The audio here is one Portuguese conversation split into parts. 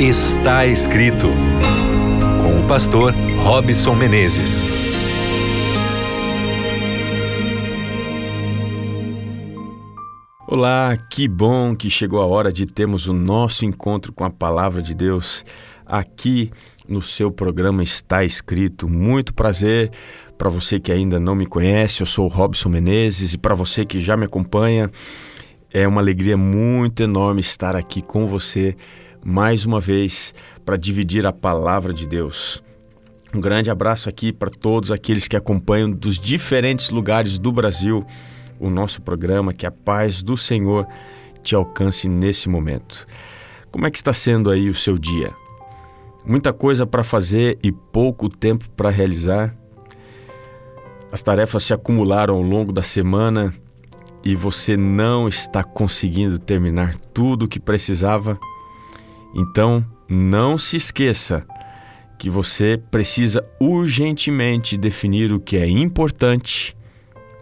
Está escrito com o pastor Robson Menezes. Olá, que bom que chegou a hora de termos o nosso encontro com a palavra de Deus aqui no seu programa Está Escrito. Muito prazer para você que ainda não me conhece, eu sou o Robson Menezes e para você que já me acompanha, é uma alegria muito enorme estar aqui com você mais uma vez para dividir a palavra de Deus. Um grande abraço aqui para todos aqueles que acompanham dos diferentes lugares do Brasil o nosso programa, que a paz do Senhor te alcance nesse momento. Como é que está sendo aí o seu dia? Muita coisa para fazer e pouco tempo para realizar? As tarefas se acumularam ao longo da semana e você não está conseguindo terminar tudo o que precisava, então não se esqueça que você precisa urgentemente definir o que é importante,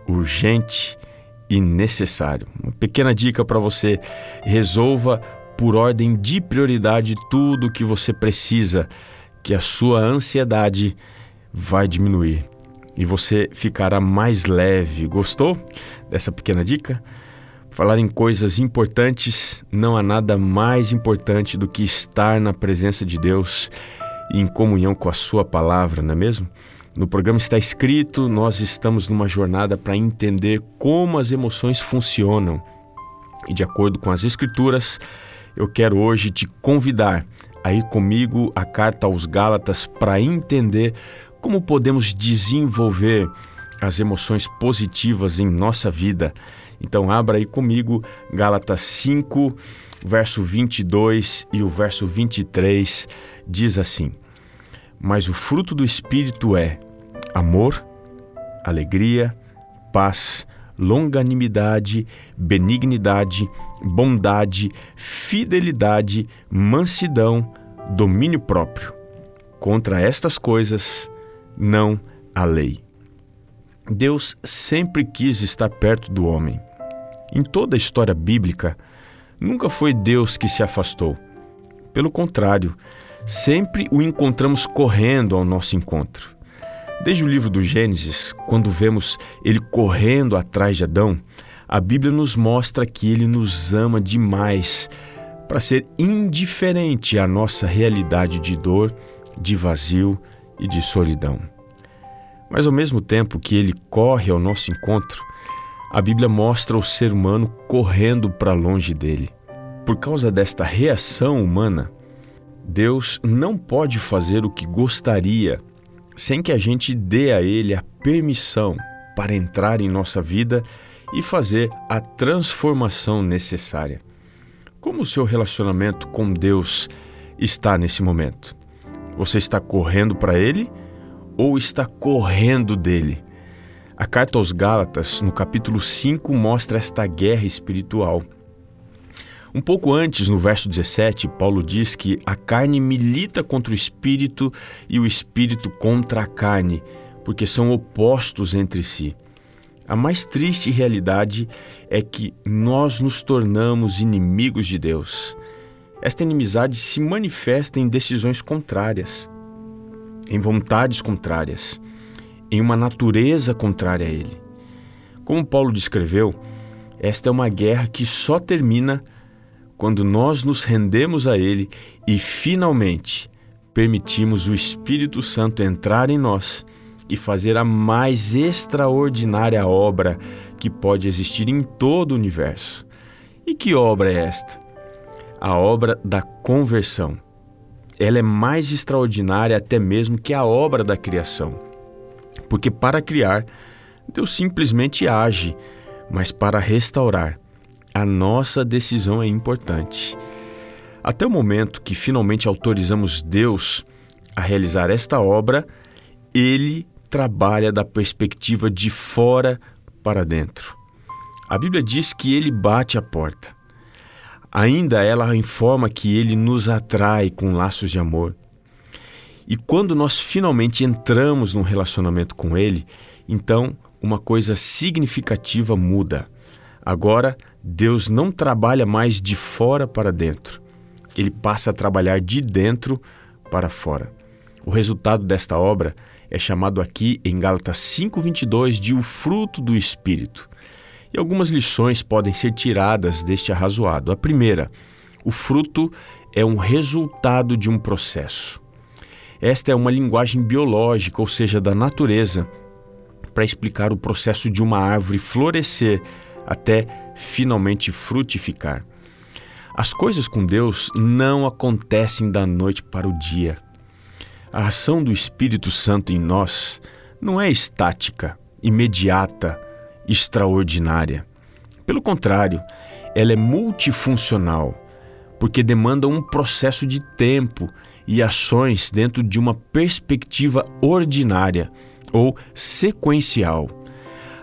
urgente e necessário. Uma pequena dica para você: resolva por ordem de prioridade tudo o que você precisa, que a sua ansiedade vai diminuir e você ficará mais leve. Gostou dessa pequena dica? Falar em coisas importantes, não há nada mais importante do que estar na presença de Deus e em comunhão com a Sua palavra, não é mesmo? No programa está escrito, nós estamos numa jornada para entender como as emoções funcionam. E de acordo com as Escrituras, eu quero hoje te convidar a ir comigo à carta aos Gálatas para entender como podemos desenvolver as emoções positivas em nossa vida. Então, abra aí comigo Gálatas 5, verso 22 e o verso 23 diz assim: Mas o fruto do Espírito é amor, alegria, paz, longanimidade, benignidade, bondade, fidelidade, mansidão, domínio próprio. Contra estas coisas não a lei. Deus sempre quis estar perto do homem. Em toda a história bíblica, nunca foi Deus que se afastou. Pelo contrário, sempre o encontramos correndo ao nosso encontro. Desde o livro do Gênesis, quando vemos ele correndo atrás de Adão, a Bíblia nos mostra que ele nos ama demais para ser indiferente à nossa realidade de dor, de vazio e de solidão. Mas ao mesmo tempo que ele corre ao nosso encontro, a Bíblia mostra o ser humano correndo para longe dele. Por causa desta reação humana, Deus não pode fazer o que gostaria sem que a gente dê a Ele a permissão para entrar em nossa vida e fazer a transformação necessária. Como o seu relacionamento com Deus está nesse momento? Você está correndo para Ele ou está correndo dele? A carta aos Gálatas, no capítulo 5, mostra esta guerra espiritual. Um pouco antes, no verso 17, Paulo diz que a carne milita contra o espírito e o espírito contra a carne, porque são opostos entre si. A mais triste realidade é que nós nos tornamos inimigos de Deus. Esta inimizade se manifesta em decisões contrárias, em vontades contrárias, em uma natureza contrária a Ele. Como Paulo descreveu, esta é uma guerra que só termina quando nós nos rendemos a Ele e finalmente permitimos o Espírito Santo entrar em nós e fazer a mais extraordinária obra que pode existir em todo o universo. E que obra é esta? a obra da conversão. Ela é mais extraordinária até mesmo que a obra da criação. Porque para criar, Deus simplesmente age, mas para restaurar, a nossa decisão é importante. Até o momento que finalmente autorizamos Deus a realizar esta obra, ele trabalha da perspectiva de fora para dentro. A Bíblia diz que ele bate a porta. Ainda ela informa que ele nos atrai com laços de amor. E quando nós finalmente entramos num relacionamento com ele, então uma coisa significativa muda. Agora, Deus não trabalha mais de fora para dentro. ele passa a trabalhar de dentro para fora. O resultado desta obra é chamado aqui em Gálatas 5:22 de o fruto do espírito. E algumas lições podem ser tiradas deste arrazoado. A primeira, o fruto é um resultado de um processo. Esta é uma linguagem biológica, ou seja, da natureza, para explicar o processo de uma árvore florescer até finalmente frutificar. As coisas com Deus não acontecem da noite para o dia. A ação do Espírito Santo em nós não é estática, imediata, extraordinária. Pelo contrário, ela é multifuncional, porque demanda um processo de tempo e ações dentro de uma perspectiva ordinária ou sequencial.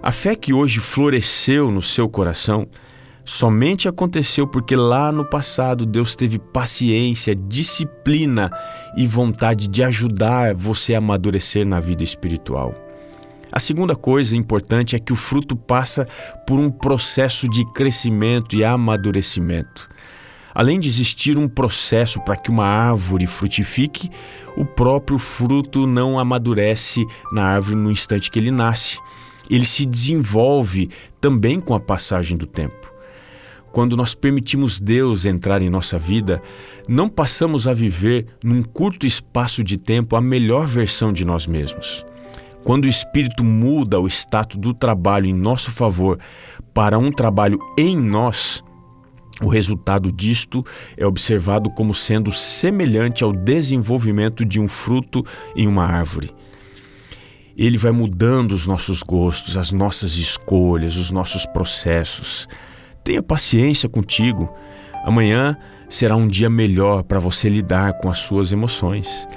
A fé que hoje floresceu no seu coração somente aconteceu porque lá no passado Deus teve paciência, disciplina e vontade de ajudar você a amadurecer na vida espiritual. A segunda coisa importante é que o fruto passa por um processo de crescimento e amadurecimento. Além de existir um processo para que uma árvore frutifique, o próprio fruto não amadurece na árvore no instante que ele nasce. Ele se desenvolve também com a passagem do tempo. Quando nós permitimos Deus entrar em nossa vida, não passamos a viver num curto espaço de tempo a melhor versão de nós mesmos. Quando o Espírito muda o status do trabalho em nosso favor para um trabalho em nós, o resultado disto é observado como sendo semelhante ao desenvolvimento de um fruto em uma árvore. Ele vai mudando os nossos gostos, as nossas escolhas, os nossos processos. Tenha paciência contigo. Amanhã será um dia melhor para você lidar com as suas emoções.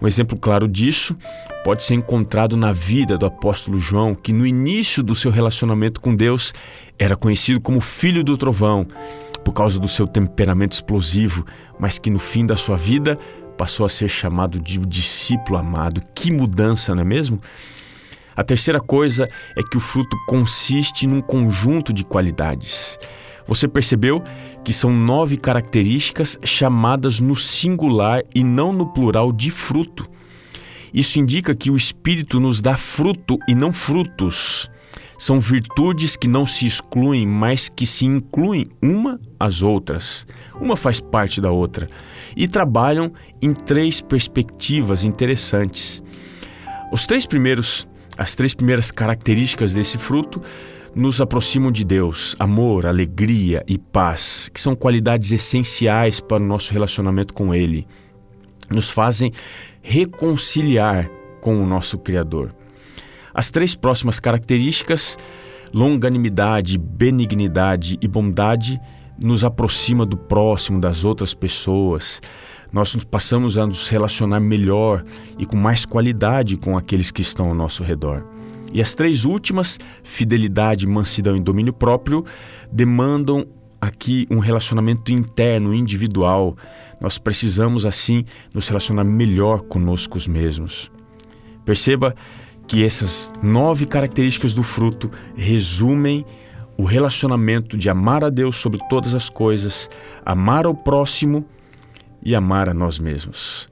Um exemplo claro disso pode ser encontrado na vida do apóstolo João, que no início do seu relacionamento com Deus era conhecido como filho do trovão, causa do seu temperamento explosivo, mas que no fim da sua vida passou a ser chamado de discípulo amado. Que mudança, não é mesmo? A terceira coisa é que o fruto consiste num conjunto de qualidades. Você percebeu que são nove características chamadas no singular e não no plural de fruto. Isso indica que o Espírito nos dá fruto e não frutos. São virtudes que não se excluem, mas que se incluem uma às outras. Uma faz parte da outra. E trabalham em três perspectivas interessantes. Os três primeiros as três primeiras características desse fruto nos aproximam de Deus: amor, alegria e paz, que são qualidades essenciais para o nosso relacionamento com Ele. Nos fazem reconciliar com o nosso Criador. As três próximas características, longanimidade, benignidade e bondade, nos aproxima do próximo, das outras pessoas, nós passamos a nos relacionar melhor e com mais qualidade com aqueles que estão ao nosso redor. E as três últimas, fidelidade, mansidão e domínio próprio, demandam aqui um relacionamento interno, individual. Nós precisamos, assim, nos relacionar melhor conosco mesmos. Perceba que essas nove características do fruto resumem o relacionamento de amar a Deus sobre todas as coisas, amar ao próximo e amar a nós mesmos.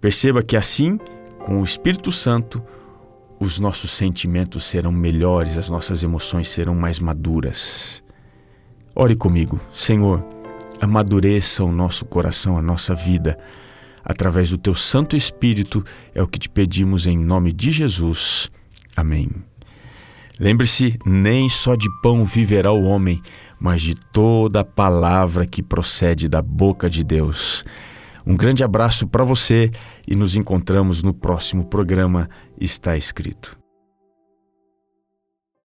Perceba que assim, com o Espírito Santo, os nossos sentimentos serão melhores, as nossas emoções serão mais maduras. Ore comigo, Senhor, amadureça o nosso coração, a nossa vida. Através do teu Santo Espírito é o que te pedimos em nome de Jesus. Amém. Lembre-se: nem só de pão viverá o homem, mas de toda a palavra que procede da boca de Deus. Um grande abraço para você e nos encontramos no próximo programa Está Escrito.